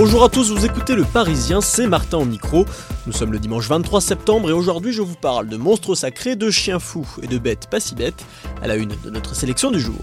Bonjour à tous, vous écoutez Le Parisien, c'est Martin au micro. Nous sommes le dimanche 23 septembre et aujourd'hui je vous parle de monstres sacrés, de chiens fous et de bêtes pas si bêtes à la une de notre sélection du jour.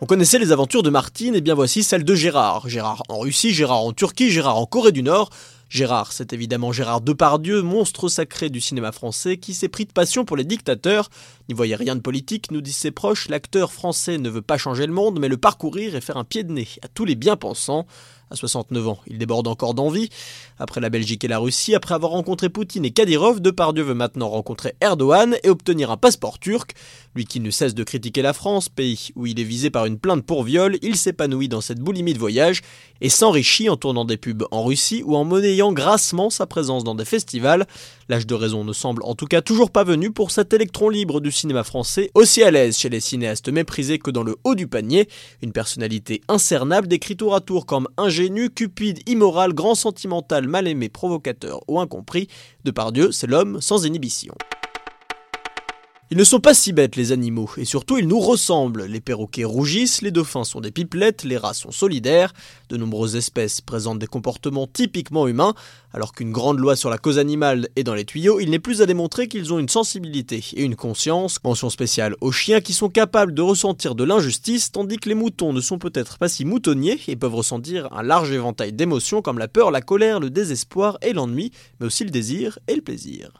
On connaissait les aventures de Martine, et bien voici celle de Gérard. Gérard en Russie, Gérard en Turquie, Gérard en Corée du Nord. Gérard, c'est évidemment Gérard Depardieu, monstre sacré du cinéma français, qui s'est pris de passion pour les dictateurs. N'y voyez rien de politique, nous disent ses proches, l'acteur français ne veut pas changer le monde, mais le parcourir et faire un pied de nez à tous les bien-pensants. À 69 ans, il déborde encore d'envie. Après la Belgique et la Russie, après avoir rencontré Poutine et Kadyrov, Depardieu veut maintenant rencontrer Erdogan et obtenir un passeport turc. Lui qui ne cesse de critiquer la France, pays où il est visé par une plainte pour viol, il s'épanouit dans cette boulimie de voyage et s'enrichit en tournant des pubs en Russie ou en monnayant grassement sa présence dans des festivals. L'âge de raison ne semble en tout cas toujours pas venu pour cet électron libre du cinéma français, aussi à l'aise chez les cinéastes méprisés que dans le haut du panier, une personnalité incernable décrit tour à tour comme ingénu, cupide, immoral, grand sentimental, mal aimé, provocateur ou incompris. De par Dieu, c'est l'homme sans inhibition. Ils ne sont pas si bêtes les animaux, et surtout ils nous ressemblent. Les perroquets rougissent, les dauphins sont des pipelettes, les rats sont solidaires, de nombreuses espèces présentent des comportements typiquement humains, alors qu'une grande loi sur la cause animale est dans les tuyaux, il n'est plus à démontrer qu'ils ont une sensibilité et une conscience. Mention spéciale aux chiens qui sont capables de ressentir de l'injustice, tandis que les moutons ne sont peut-être pas si moutonniers et peuvent ressentir un large éventail d'émotions comme la peur, la colère, le désespoir et l'ennui, mais aussi le désir et le plaisir.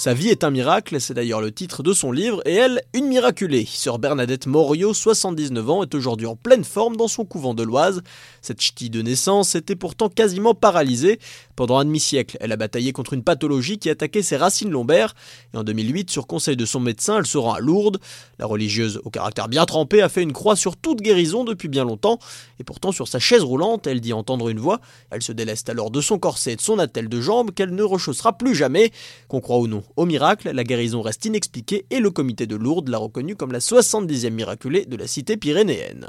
Sa vie est un miracle, c'est d'ailleurs le titre de son livre, et elle, une miraculée. Sœur Bernadette Morio, 79 ans, est aujourd'hui en pleine forme dans son couvent de l'Oise. Cette ch'ti de naissance était pourtant quasiment paralysée. Pendant un demi-siècle, elle a bataillé contre une pathologie qui attaquait ses racines lombaires, et en 2008, sur conseil de son médecin, elle se rend à Lourdes. La religieuse, au caractère bien trempé, a fait une croix sur toute guérison depuis bien longtemps, et pourtant sur sa chaise roulante, elle dit entendre une voix. Elle se déleste alors de son corset et de son attelle de jambes qu'elle ne rechaussera plus jamais, qu'on croit ou non. Au miracle, la guérison reste inexpliquée et le comité de Lourdes l'a reconnue comme la 70e miraculée de la cité pyrénéenne.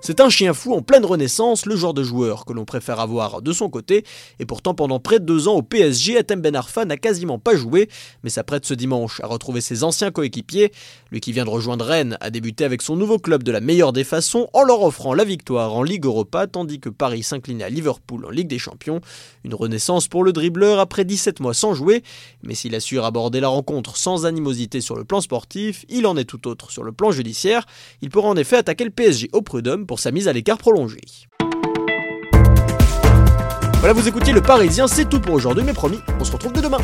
C'est un chien fou en pleine renaissance, le genre de joueur que l'on préfère avoir de son côté, et pourtant pendant près de deux ans au PSG, Atem Ben Arfa n'a quasiment pas joué, mais s'apprête ce dimanche à retrouver ses anciens coéquipiers. Lui qui vient de rejoindre Rennes a débuté avec son nouveau club de la meilleure des façons en leur offrant la victoire en Ligue Europa, tandis que Paris s'inclinait à Liverpool en Ligue des Champions. Une renaissance pour le dribbleur après 17 mois sans jouer, mais s'il assure aborder la rencontre sans animosité sur le plan sportif, il en est tout autre sur le plan judiciaire. Il pourra en effet attaquer le PSG au prud'homme pour sa mise à l'écart prolongée. Voilà, vous écoutiez Le Parisien, c'est tout pour aujourd'hui, mais promis, on se retrouve dès demain.